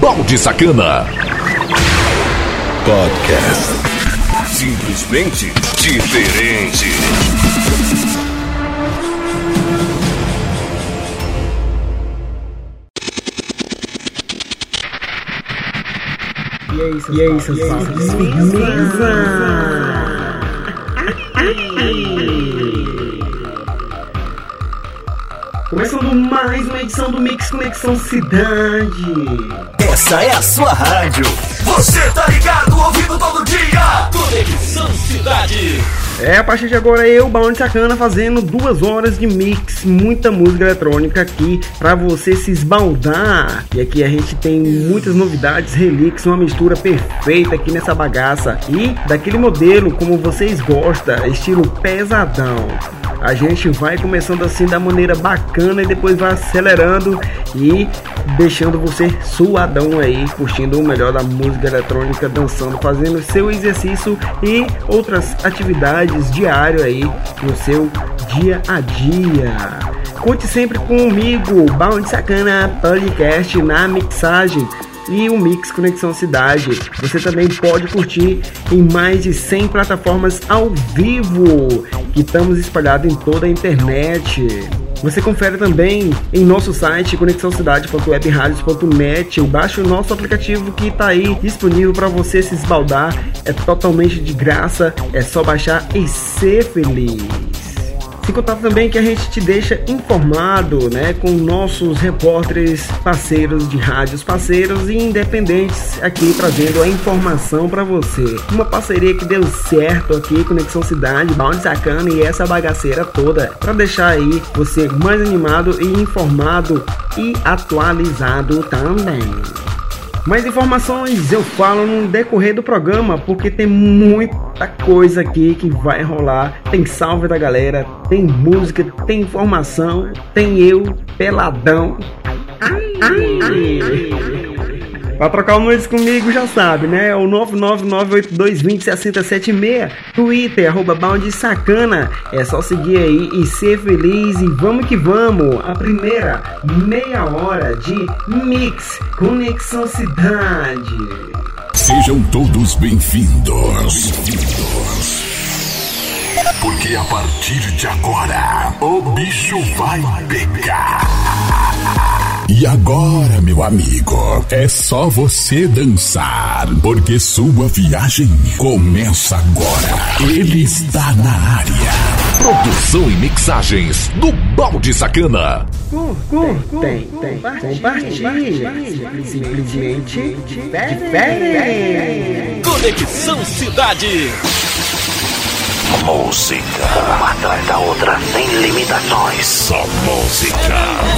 Balde Sacana. Podcast. Simplesmente diferente. E aí, seus e aí, seus Começando mais uma edição do Mix Conexão Cidade. Essa é a sua rádio. Você tá ligado, ouvindo todo dia. Conexão Cidade. É, a partir de agora eu, Bounty Sacana, fazendo duas horas de mix, muita música eletrônica aqui pra você se esbaldar. E aqui a gente tem muitas novidades, relix, uma mistura perfeita aqui nessa bagaça. E daquele modelo como vocês gostam, estilo pesadão. A gente vai começando assim da maneira bacana e depois vai acelerando e deixando você suadão aí, curtindo o melhor da música eletrônica, dançando, fazendo seu exercício e outras atividades diário aí no seu dia a dia. Conte sempre comigo, Bound Sacana Podcast na mixagem e o Mix Conexão Cidade. Você também pode curtir em mais de 100 plataformas ao vivo que estamos espalhados em toda a internet. Você confere também em nosso site conexãocidade.webradios.net e baixe o nosso aplicativo que está aí disponível para você se esbaldar. É totalmente de graça, é só baixar e ser feliz. Sem contar também que a gente te deixa informado, né, com nossos repórteres parceiros de rádios parceiros e independentes aqui trazendo a informação para você. Uma parceria que deu certo aqui, Conexão Cidade, Bound Sacana e essa bagaceira toda para deixar aí você mais animado e informado e atualizado também. Mais informações eu falo no decorrer do programa, porque tem muita coisa aqui que vai rolar. Tem salve da galera, tem música, tem informação, tem eu, peladão. Ai, ai, ai. Pra trocar o nudes comigo, já sabe, né? O 99982206076. Twitter, arroba Bound Sacana. É só seguir aí e ser feliz. E vamos que vamos. A primeira meia hora de Mix Conexão Cidade. Sejam todos bem-vindos. Bem-vindos. Porque a partir de agora, o bicho vai pegar. E agora, meu amigo, é só você dançar, porque sua viagem começa agora. Ele está na área. Produção e mixagens do Balde Sacana. Tem, tem, compartilha. Simplesmente diferente. Conexão Cidade. Música. Uma atrás da outra, sem limitações. Só música.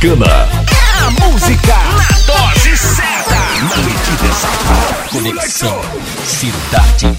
Bacana. É a música na dose certa. Na medida exata. Conexão Cidade.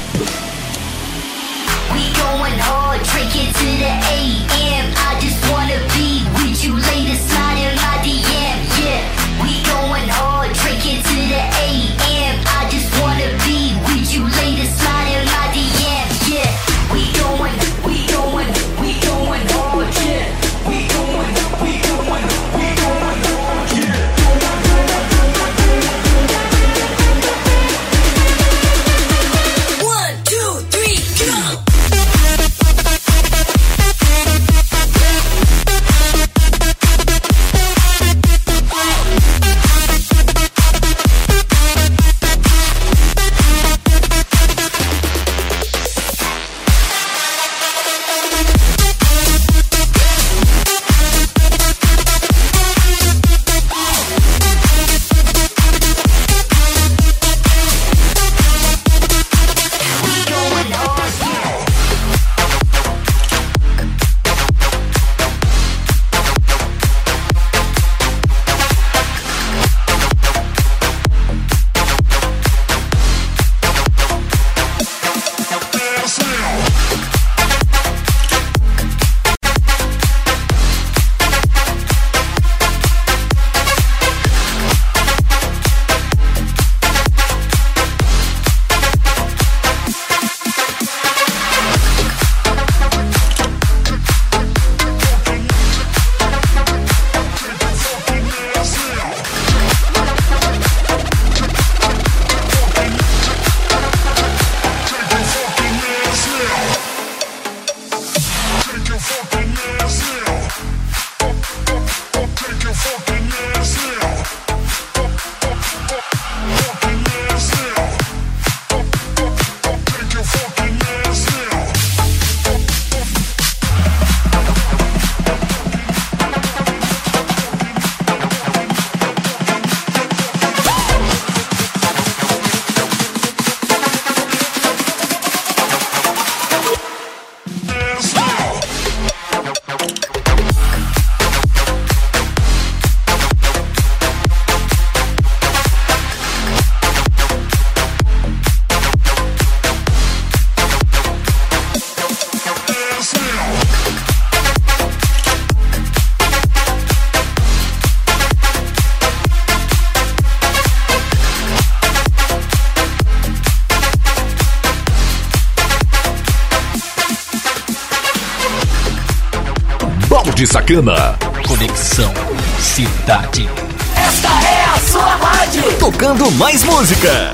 Americana. Conexão Cidade. Esta é a sua rádio. Tocando mais música.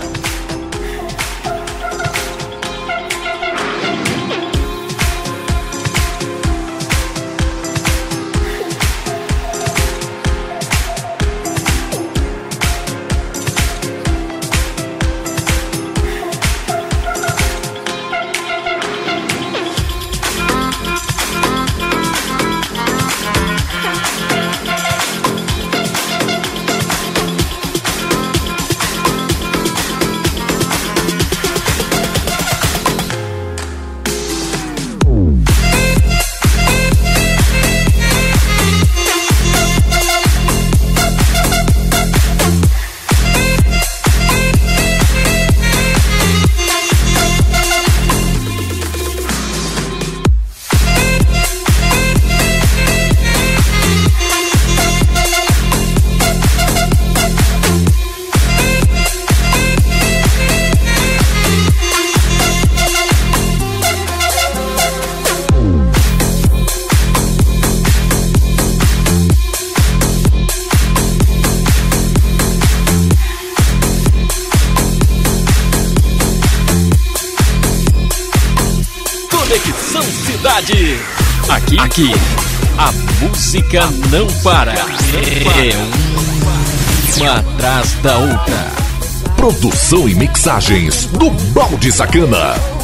Aqui, aqui, a música não para. É uma atrás da outra. Produção e mixagens do Balde Sacana.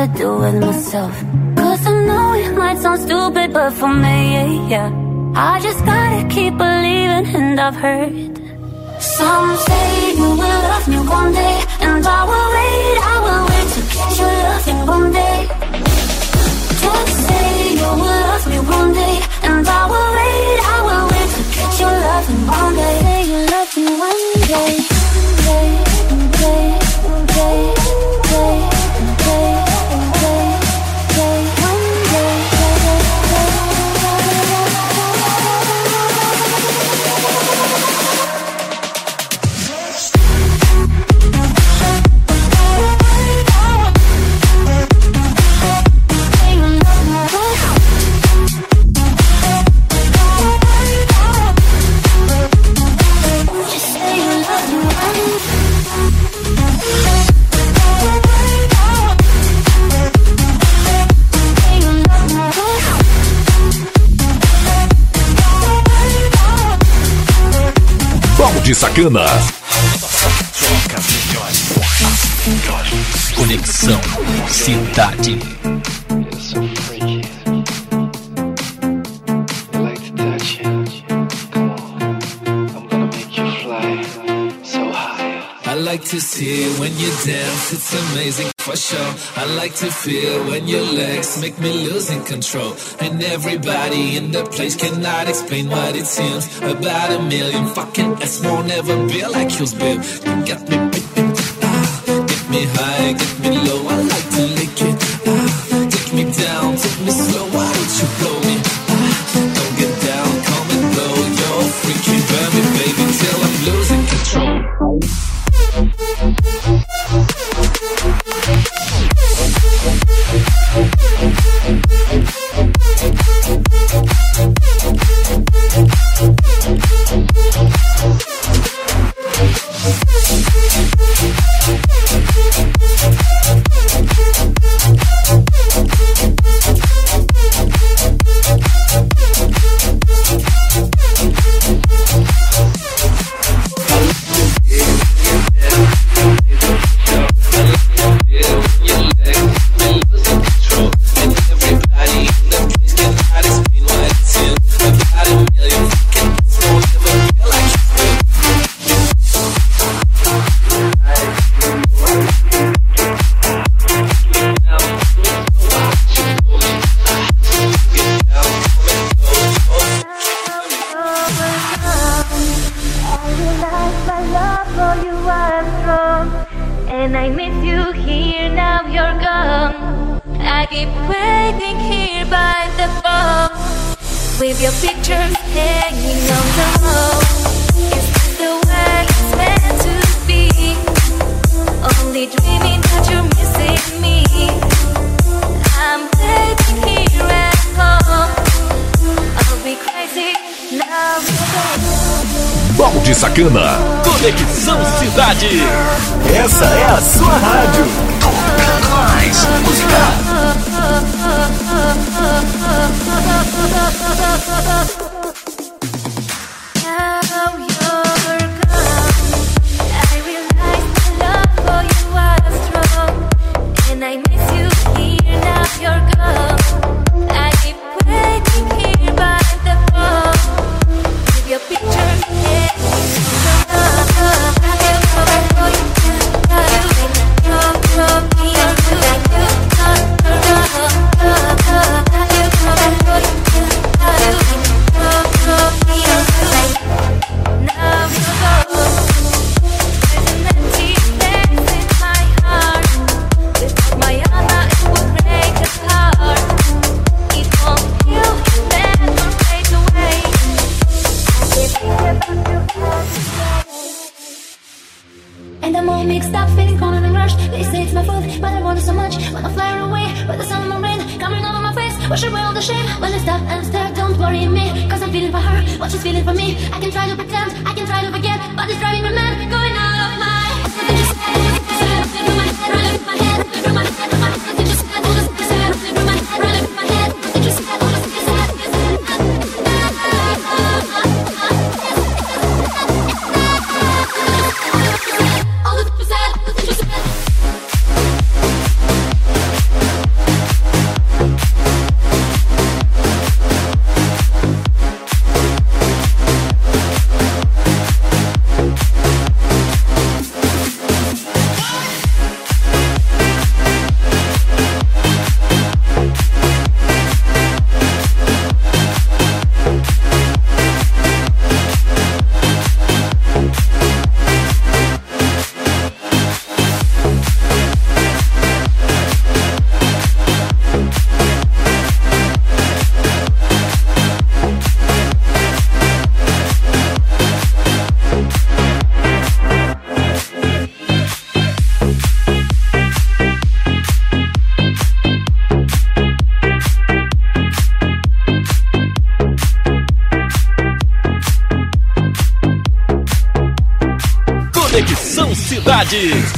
to do with myself. Cause I know it might sound stupid, but for me, yeah, I just gotta keep believing, and I've heard. Some say you will love me one day, and I will Americana. Conexão Cidade. I like to see when you're down, it's amazing. for sure. I like to feel when your legs make me losing control. And everybody in the place cannot explain what it seems. About a million fucking S won't ever be like yours, babe. You got me, ah, get me high, get me low.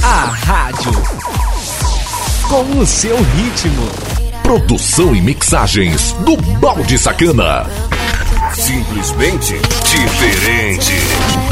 A rádio com o seu ritmo. Produção e mixagens do Balde Sacana. Simplesmente diferente.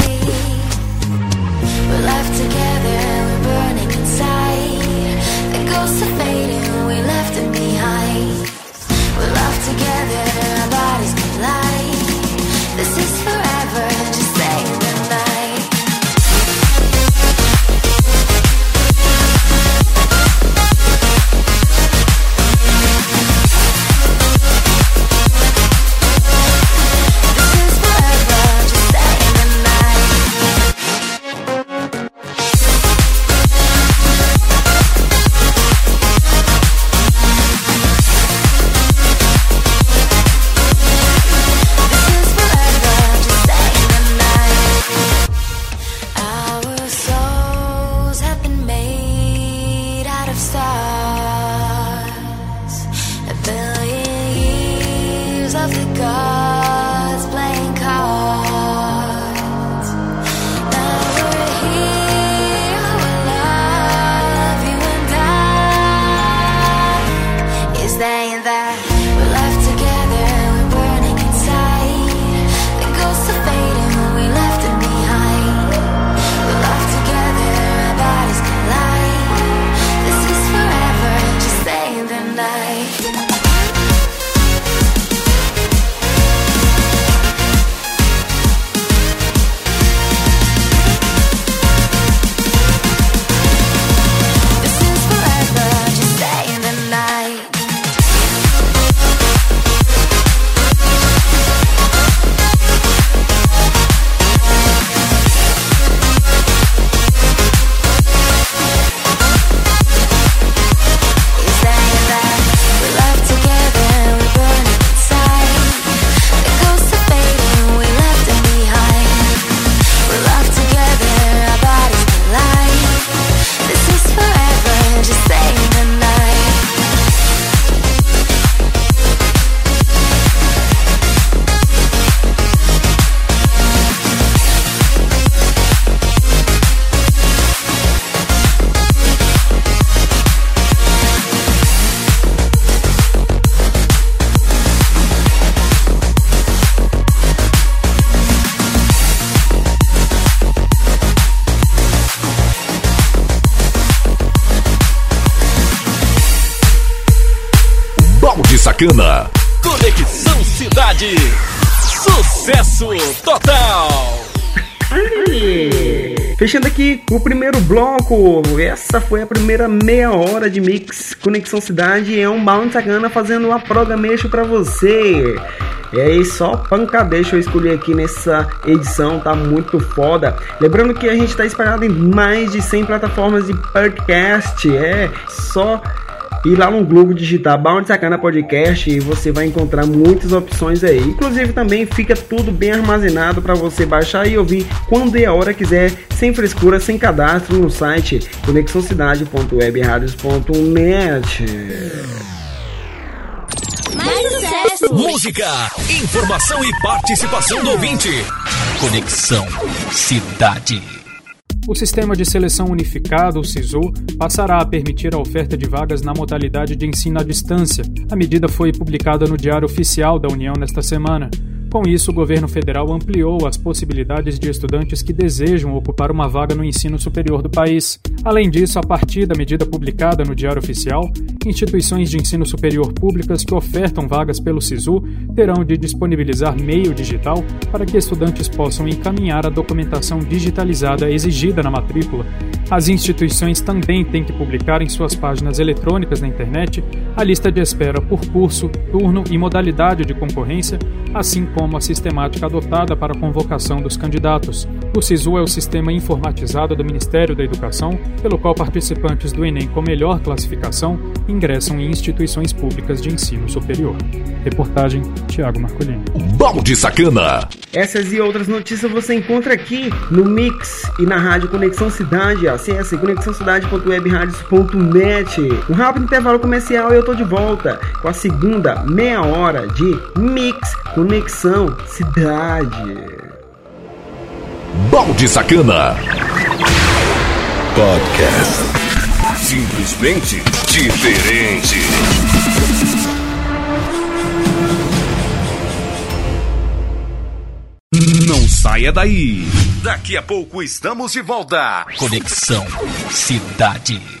Conexão Cidade. Sucesso total. Fechando aqui o primeiro bloco, essa foi a primeira meia hora de mix Conexão Cidade. É um Bound Sacana fazendo uma programeixo pra você. E aí, só pancadeixo eu escolhi aqui nessa edição, tá muito foda. Lembrando que a gente tá espalhado em mais de 100 plataformas de podcast. É só ir lá no Google digitar Bound Sacana Podcast e você vai encontrar muitas opções aí. Inclusive também fica tudo bem armazenado para você baixar e ouvir quando e a hora quiser, sem frescura, sem cadastro no site conexãocidade.webradios.net. Mais sucesso! Música, informação e participação do ouvinte. Conexão Cidade. O Sistema de Seleção Unificado, o SISU, passará a permitir a oferta de vagas na modalidade de ensino à distância. A medida foi publicada no Diário Oficial da União nesta semana. Com isso, o governo federal ampliou as possibilidades de estudantes que desejam ocupar uma vaga no ensino superior do país. Além disso, a partir da medida publicada no Diário Oficial, instituições de ensino superior públicas que ofertam vagas pelo SISU terão de disponibilizar meio digital para que estudantes possam encaminhar a documentação digitalizada exigida na matrícula. As instituições também têm que publicar em suas páginas eletrônicas na internet a lista de espera por curso, turno e modalidade de concorrência, assim como a sistemática adotada para a convocação dos candidatos. O SISU é o sistema informatizado do Ministério da Educação, pelo qual participantes do Enem com melhor classificação ingressam em instituições públicas de ensino superior. Reportagem Tiago Marcolini. Balde Sacana. Essas e outras notícias você encontra aqui no Mix e na Rádio Conexão Cidade. Acesse conexãocidade.webradios.net. Um rápido intervalo comercial e eu tô de volta com a segunda meia hora de Mix Conexão Cidade. Balde Sacana. Podcast. Simplesmente diferente. Não saia daí. Daqui a pouco estamos de volta. Conexão Cidade.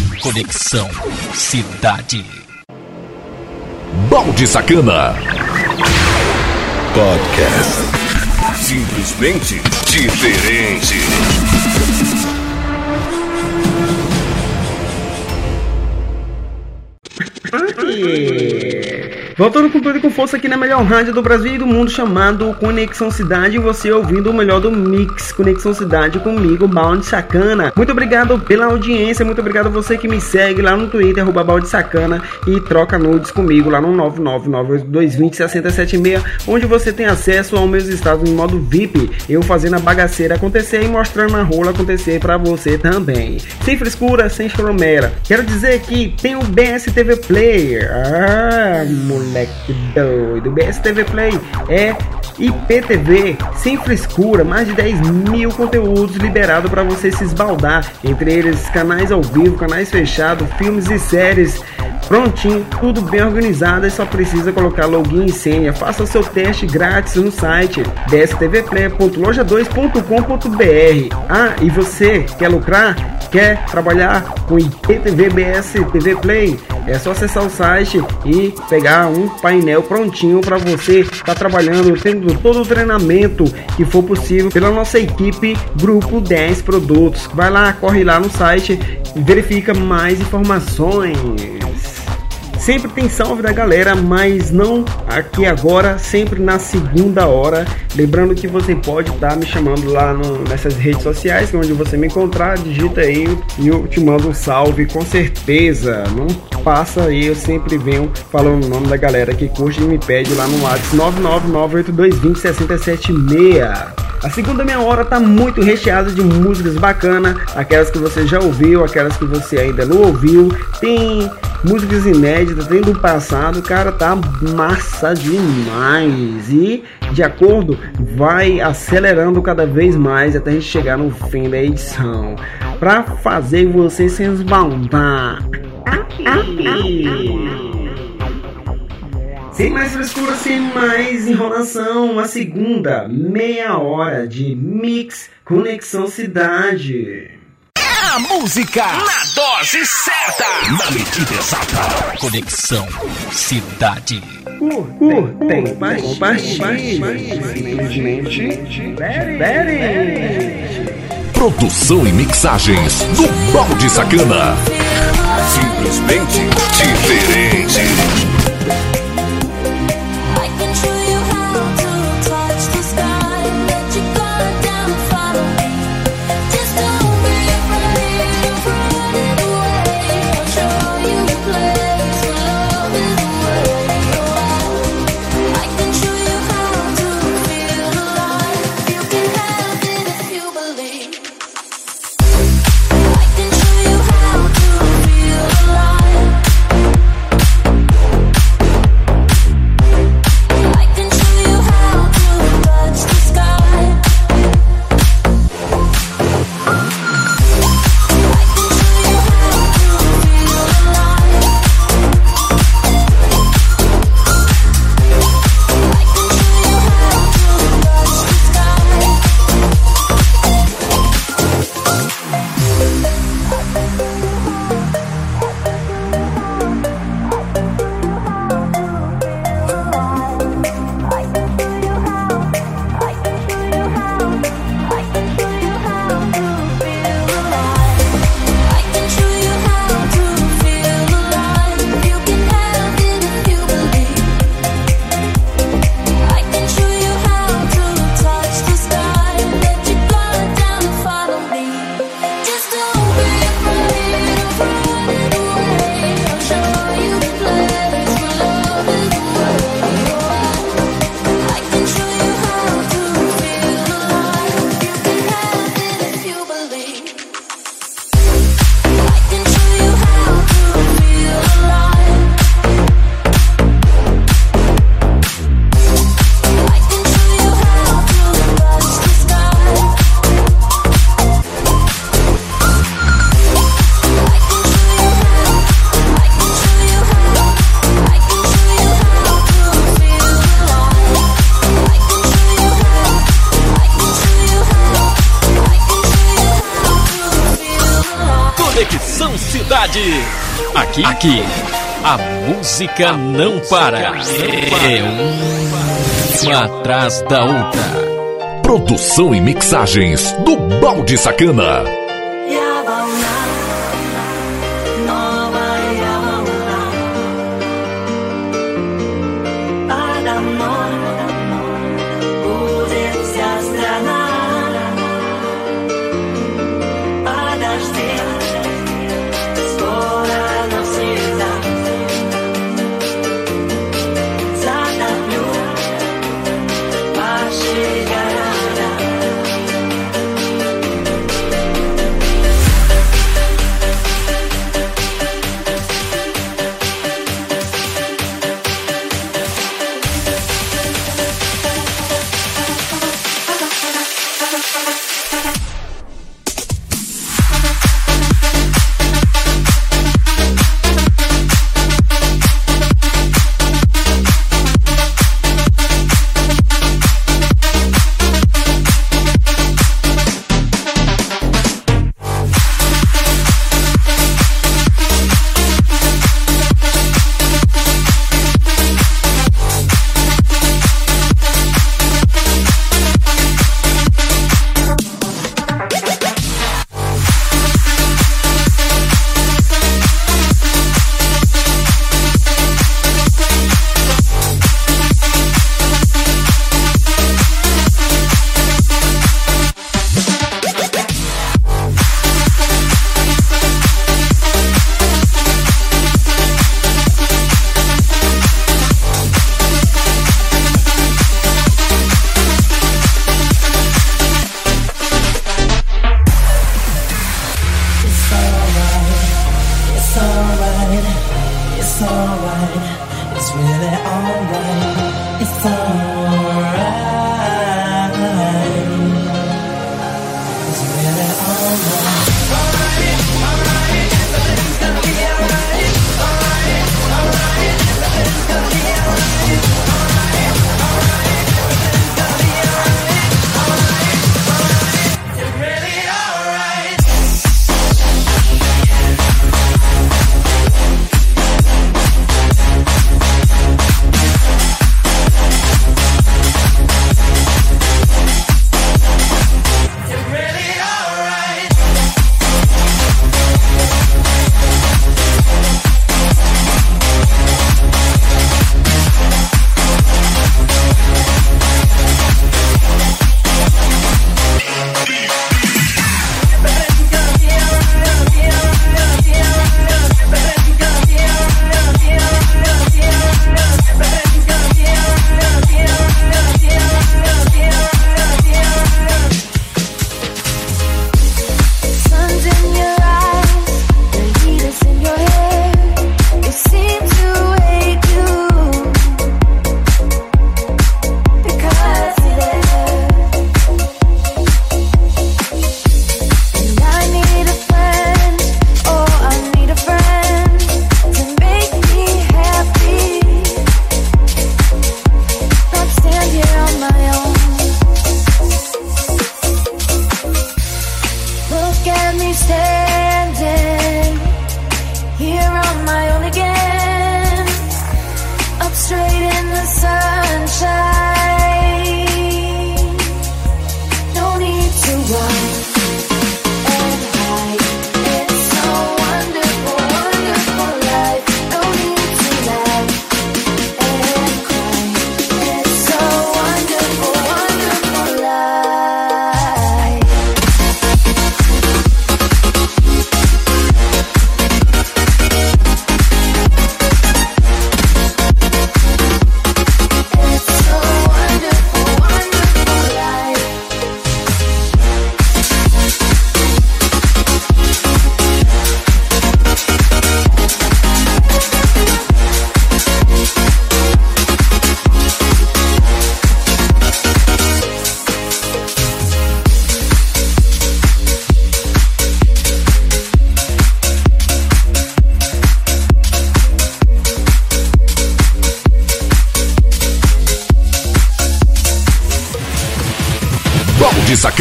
Conexão Cidade. Balde Sacana. Podcast. Simplesmente diferente. Voltando com tudo e com força aqui na melhor rádio do Brasil e do mundo, chamado Conexão Cidade. Você ouvindo o melhor do Mix Conexão Cidade comigo, Balde Sacana. Muito obrigado pela audiência, muito obrigado a você que me segue lá no Twitter, Balde Sacana, e troca nudes comigo lá no 99982206076, onde você tem acesso aos meus estados em modo VIP. Eu fazendo a bagaceira acontecer e mostrando a rola acontecer pra você também. Sem frescura, sem choromera. Quero dizer que tem o BSTV Player. Ah, moleque doido. O BSTV Play é IPTV, sem frescura, mais de 10 mil conteúdos liberados para você se esbaldar. Entre eles, canais ao vivo, canais fechados, filmes e séries. Prontinho, tudo bem organizado e só precisa colocar login e senha. Faça seu teste grátis no site bstvplay.loja2.com.br. Ah, e você quer lucrar? Quer trabalhar com IPTV BS TV Play? É só acessar o site e pegar um painel prontinho para você estar tá trabalhando, tendo todo o treinamento que for possível pela nossa equipe Grupo 10 Produtos. Vai lá, corre lá no site e verifica mais informações. Sempre tem salve da galera, mas não aqui agora, sempre na segunda hora. Lembrando que você pode estar me chamando lá no, nessas redes sociais, onde você me encontrar, digita aí e eu te mando um salve com certeza. Não passa aí, eu sempre venho falando o nome da galera que curte e me pede lá no WhatsApp 9998220 676. A segunda meia hora tá muito recheada de músicas bacanas, aquelas que você já ouviu, aquelas que você ainda não ouviu. Tem músicas inéditas, tem do passado, cara, tá massa demais. E de acordo, vai acelerando cada vez mais até a gente chegar no fim da edição. Pra fazer você se esbaldar. Sem mais frescura, sem mais enrolação, a segunda meia hora de Mix Conexão Cidade. A música na dose certa, na medida exata. Conexão Cidade. Curtem, compartilhe, Produção e mixagens do Balde Sacana. Simplesmente diferente. Música não para. É uma atrás da outra. Produção e mixagens do Balde Sacana.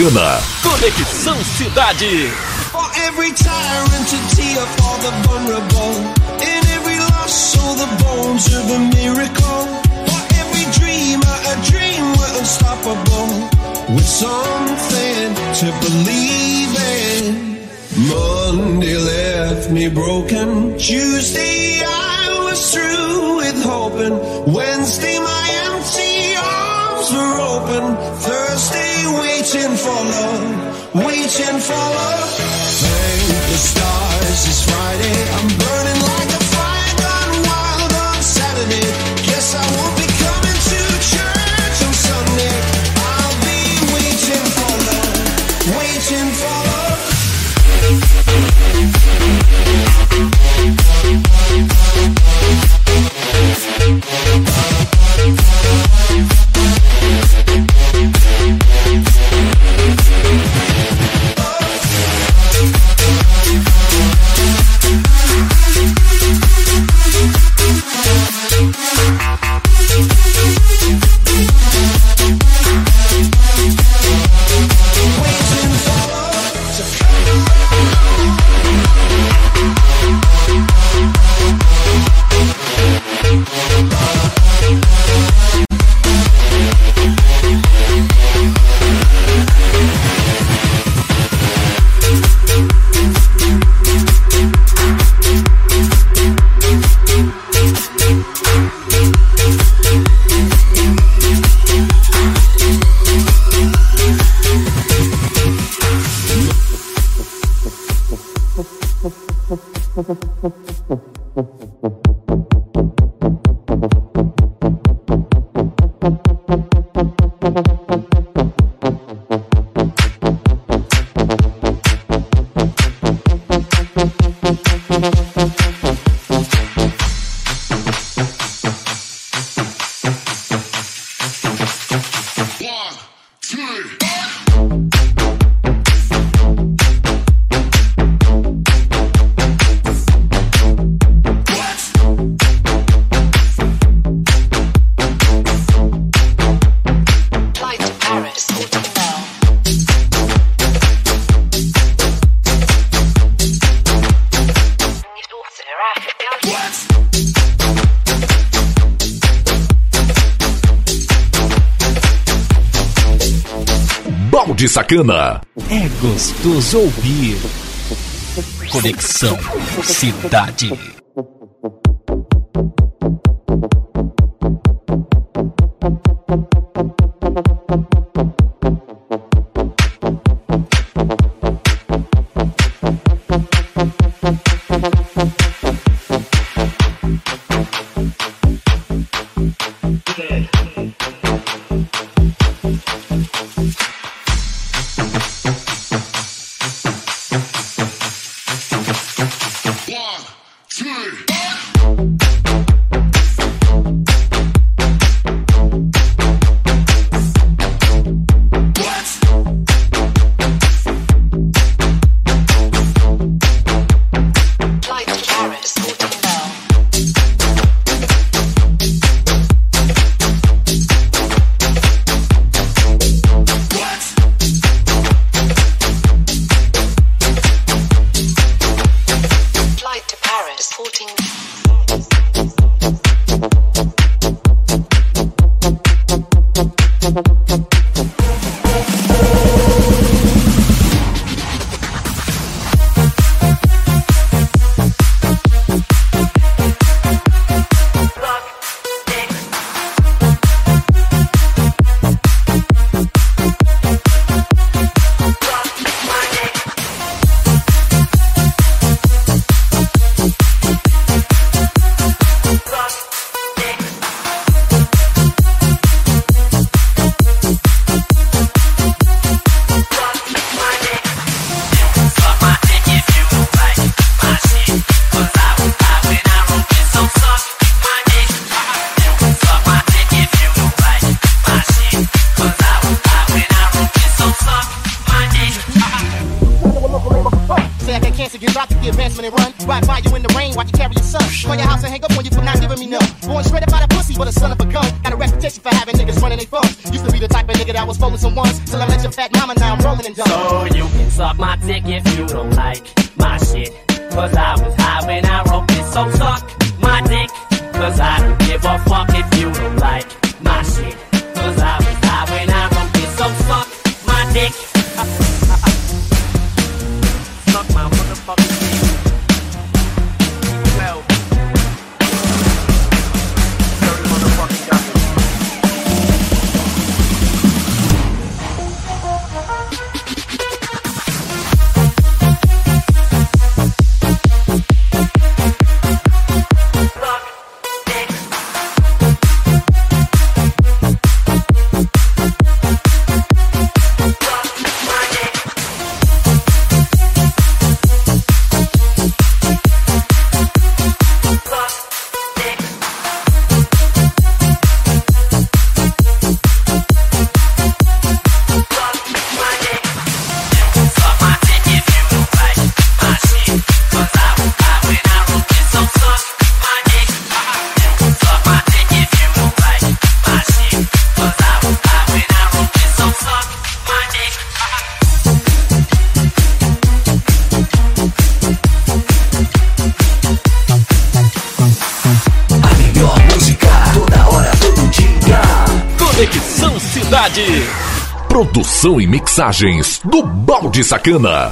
Balde Sacana. Conexão Cidade. For every tyrant a tear for the vulnerable. In every loss, so the bones of a miracle. For every dreamer, a dream we're unstoppable. With something to believe in. Monday left me broken. Tuesday follow. Sacana. É gostoso ouvir. Conexão Cidade. The and run. Ride by you in the rain, watch you carry your son. Call your house and hang up on you for not giving me none. Born straight up out of pussy, but a son of a gun. Got a reputation for having niggas running their phones. Used to be the type of nigga that was folding some ones. Till I met your fat mama, now I'm rolling and done. So you can suck my dick if you don't like my shit. Cause I was high when I wrote this. So suck my dick. Cause I don't give a fuck Mixagens do Balde Sacana.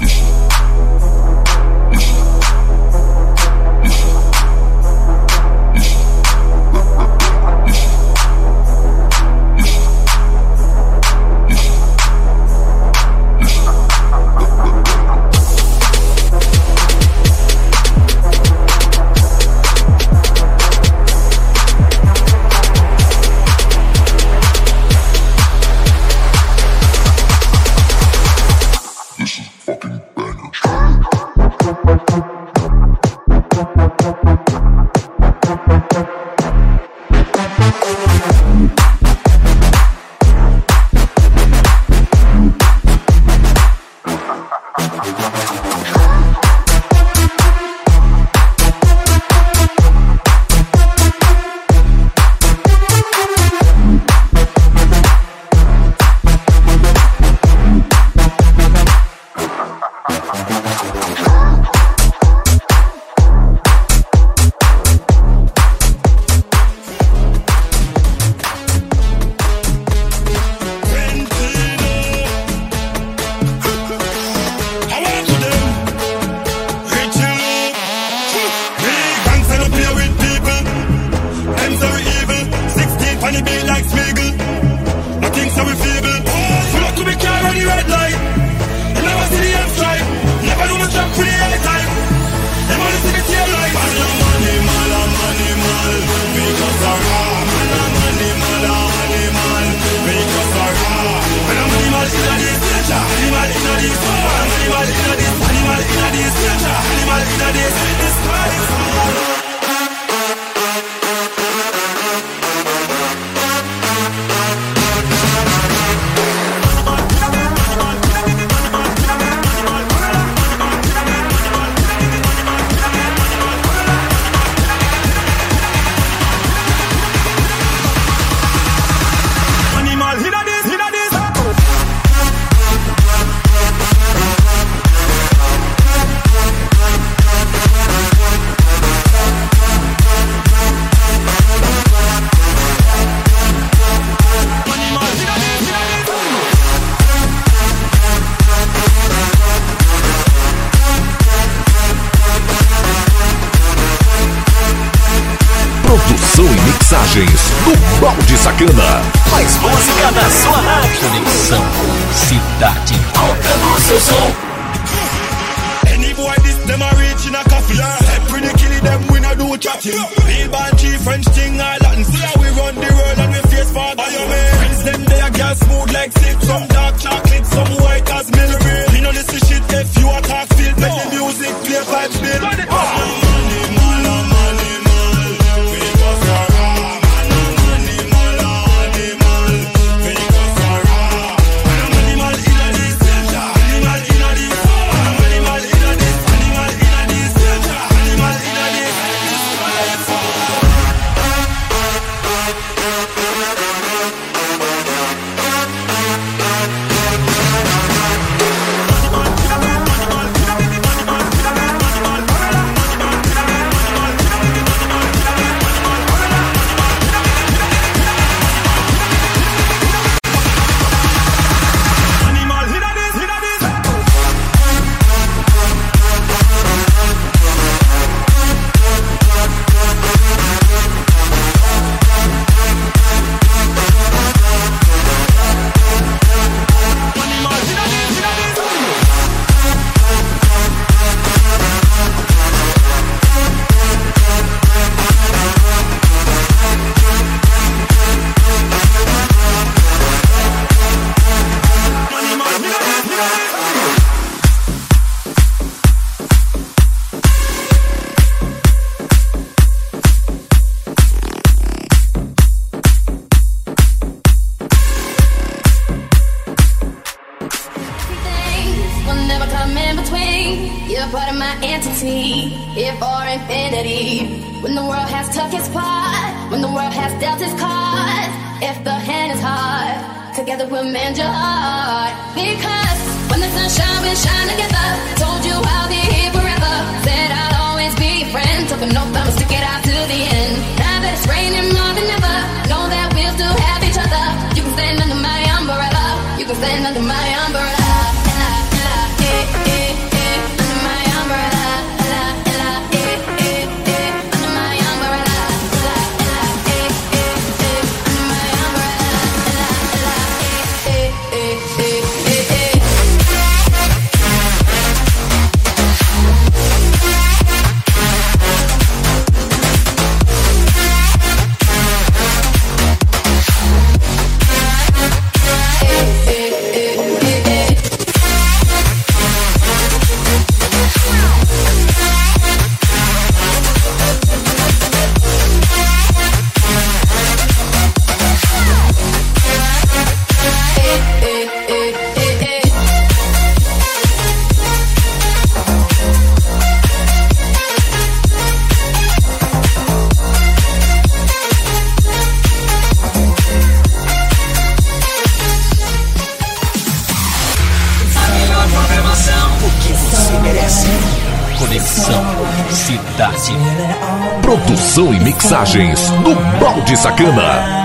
Mixagens do Balde Sacana.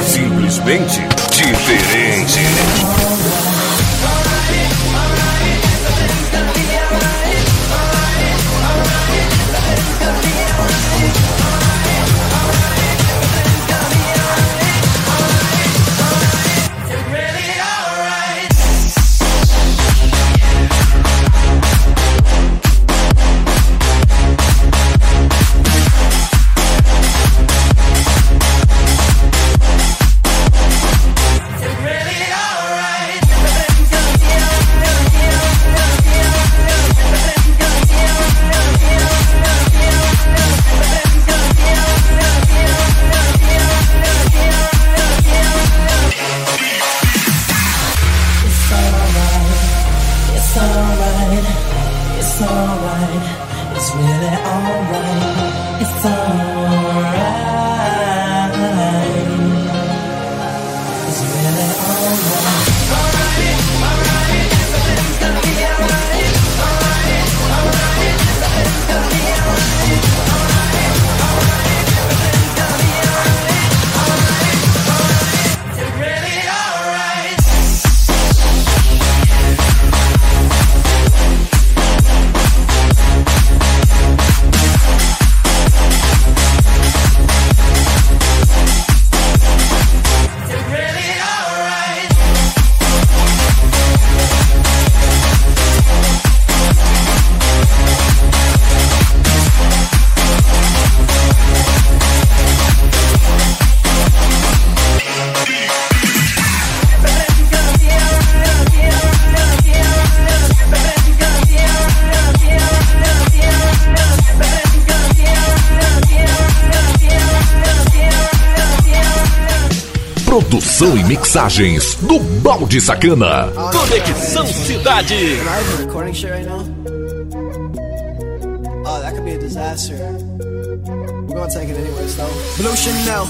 Simplesmente diferente. Produção e mixagens do Balde Sacana. Conexão Cidade. Am I even recording shit right now? Oh, that could be a disaster. We're gonna take it anyways, though. Blue Chanel.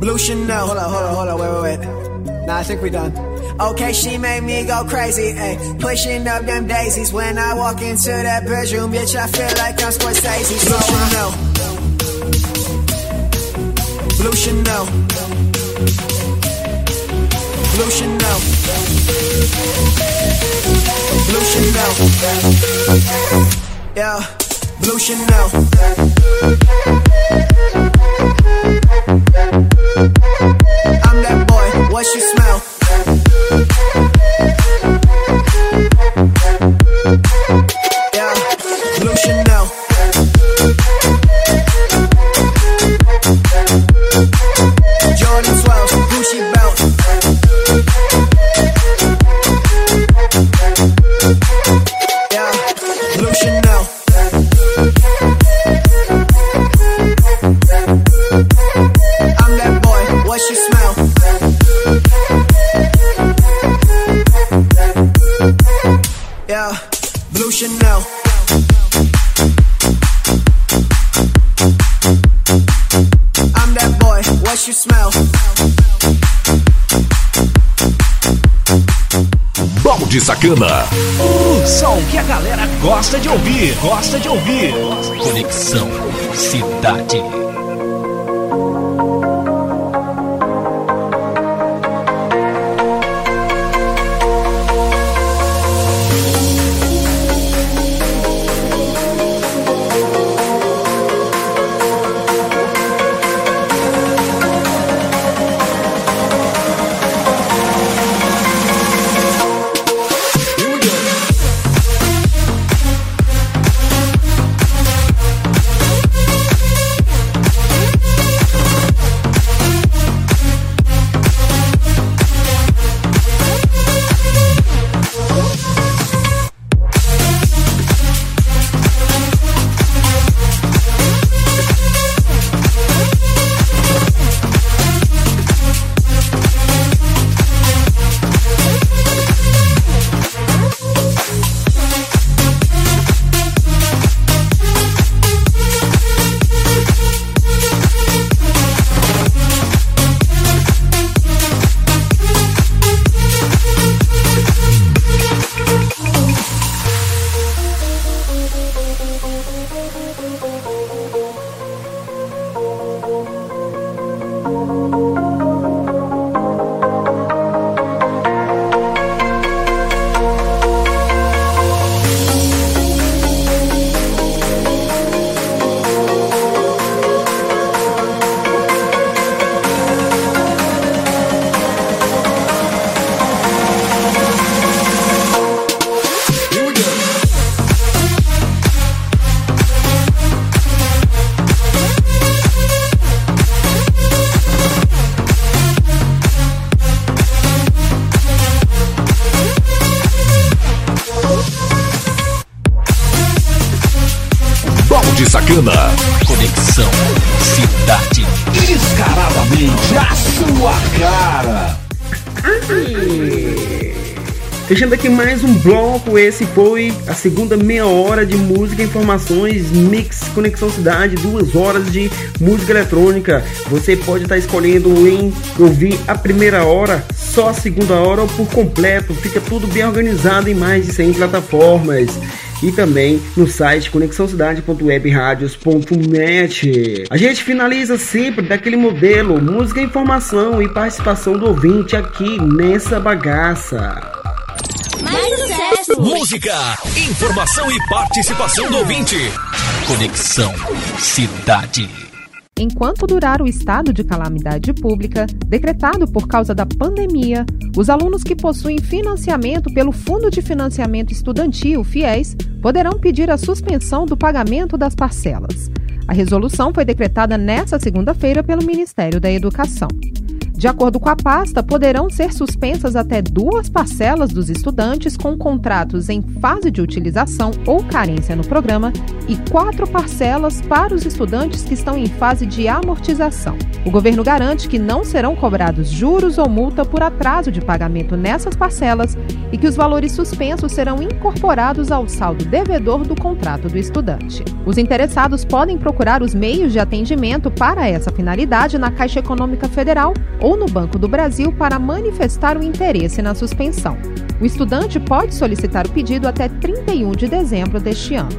Blue Chanel. Hold on, hold on, hold on. Wait, wait, wait. Nah, I think we're done. Okay, she made me go crazy, ayy. Pushing up them daisies. When I walk into that bedroom, bitch, I feel like I'm Scorsese. Blue uh, Chanel. Blue Chanel. Blue Chanel. Blue Chanel. Yeah, Blue Chanel. I'm that boy, what you smell? Balde Sacana. O som que a galera gosta de ouvir, gosta de ouvir. Conexão Cidade. Aqui mais um bloco, esse foi a segunda meia hora de música, informações, mix, conexão cidade, duas horas de música eletrônica. Você pode estar escolhendo em ouvir a primeira hora, só a segunda hora ou por completo. Fica tudo bem organizado em mais de 100 plataformas e também no site conexãocidade.webradios.net. A gente finaliza sempre daquele modelo música, informação e participação do ouvinte aqui nessa bagaça. Música, informação e participação do ouvinte. Conexão Cidade. Enquanto durar o estado de calamidade pública, decretado por causa da pandemia, os alunos que possuem financiamento pelo Fundo de Financiamento Estudantil, FIES, poderão pedir a suspensão do pagamento das parcelas. A resolução foi decretada nesta segunda-feira pelo Ministério da Educação. De acordo com a pasta, poderão ser suspensas até duas parcelas dos estudantes com contratos em fase de utilização ou carência no programa e quatro parcelas para os estudantes que estão em fase de amortização. O governo garante que não serão cobrados juros ou multa por atraso de pagamento nessas parcelas e que os valores suspensos serão incorporados ao saldo devedor do contrato do estudante. Os interessados podem procurar os meios de atendimento para essa finalidade na Caixa Econômica Federal ou no Banco do Brasil para manifestar o interesse na suspensão. O estudante pode solicitar o pedido até 31 de dezembro deste ano.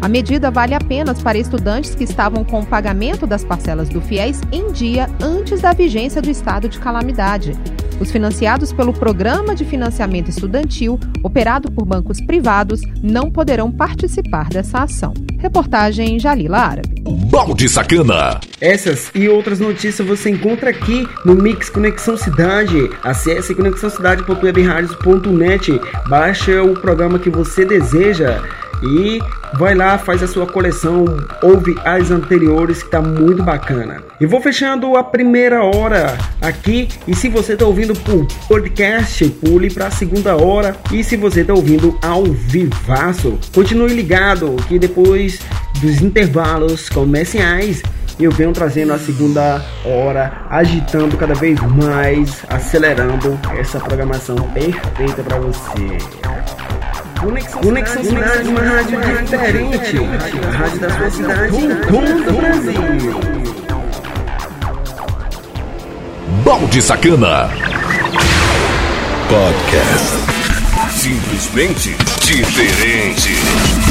A medida vale apenas para estudantes que estavam com o pagamento das parcelas do FIES em dia antes da vigência do estado de calamidade. Os financiados pelo Programa de Financiamento Estudantil, operado por bancos privados, não poderão participar dessa ação. Reportagem Jalila Árabe. Balde Sacana. Essas e outras notícias você encontra aqui no Mix Conexão Cidade. Acesse conexãocidade.webradios.net, baixa o programa que você deseja e vai lá, faz a sua coleção, ouve as anteriores que tá muito bacana. E vou fechando a primeira hora aqui e se você tá ouvindo por podcast, pule para a segunda hora e se você tá ouvindo ao vivaço, continue ligado que depois dos intervalos comerciais eu venho trazendo a segunda hora, agitando cada vez mais, acelerando essa programação perfeita para você. Conexão, Conexão Cidade, uma rádio diferente. A rádio da sua cidade em todo o Brasil. Balde Sacana. Podcast. Simplesmente diferente.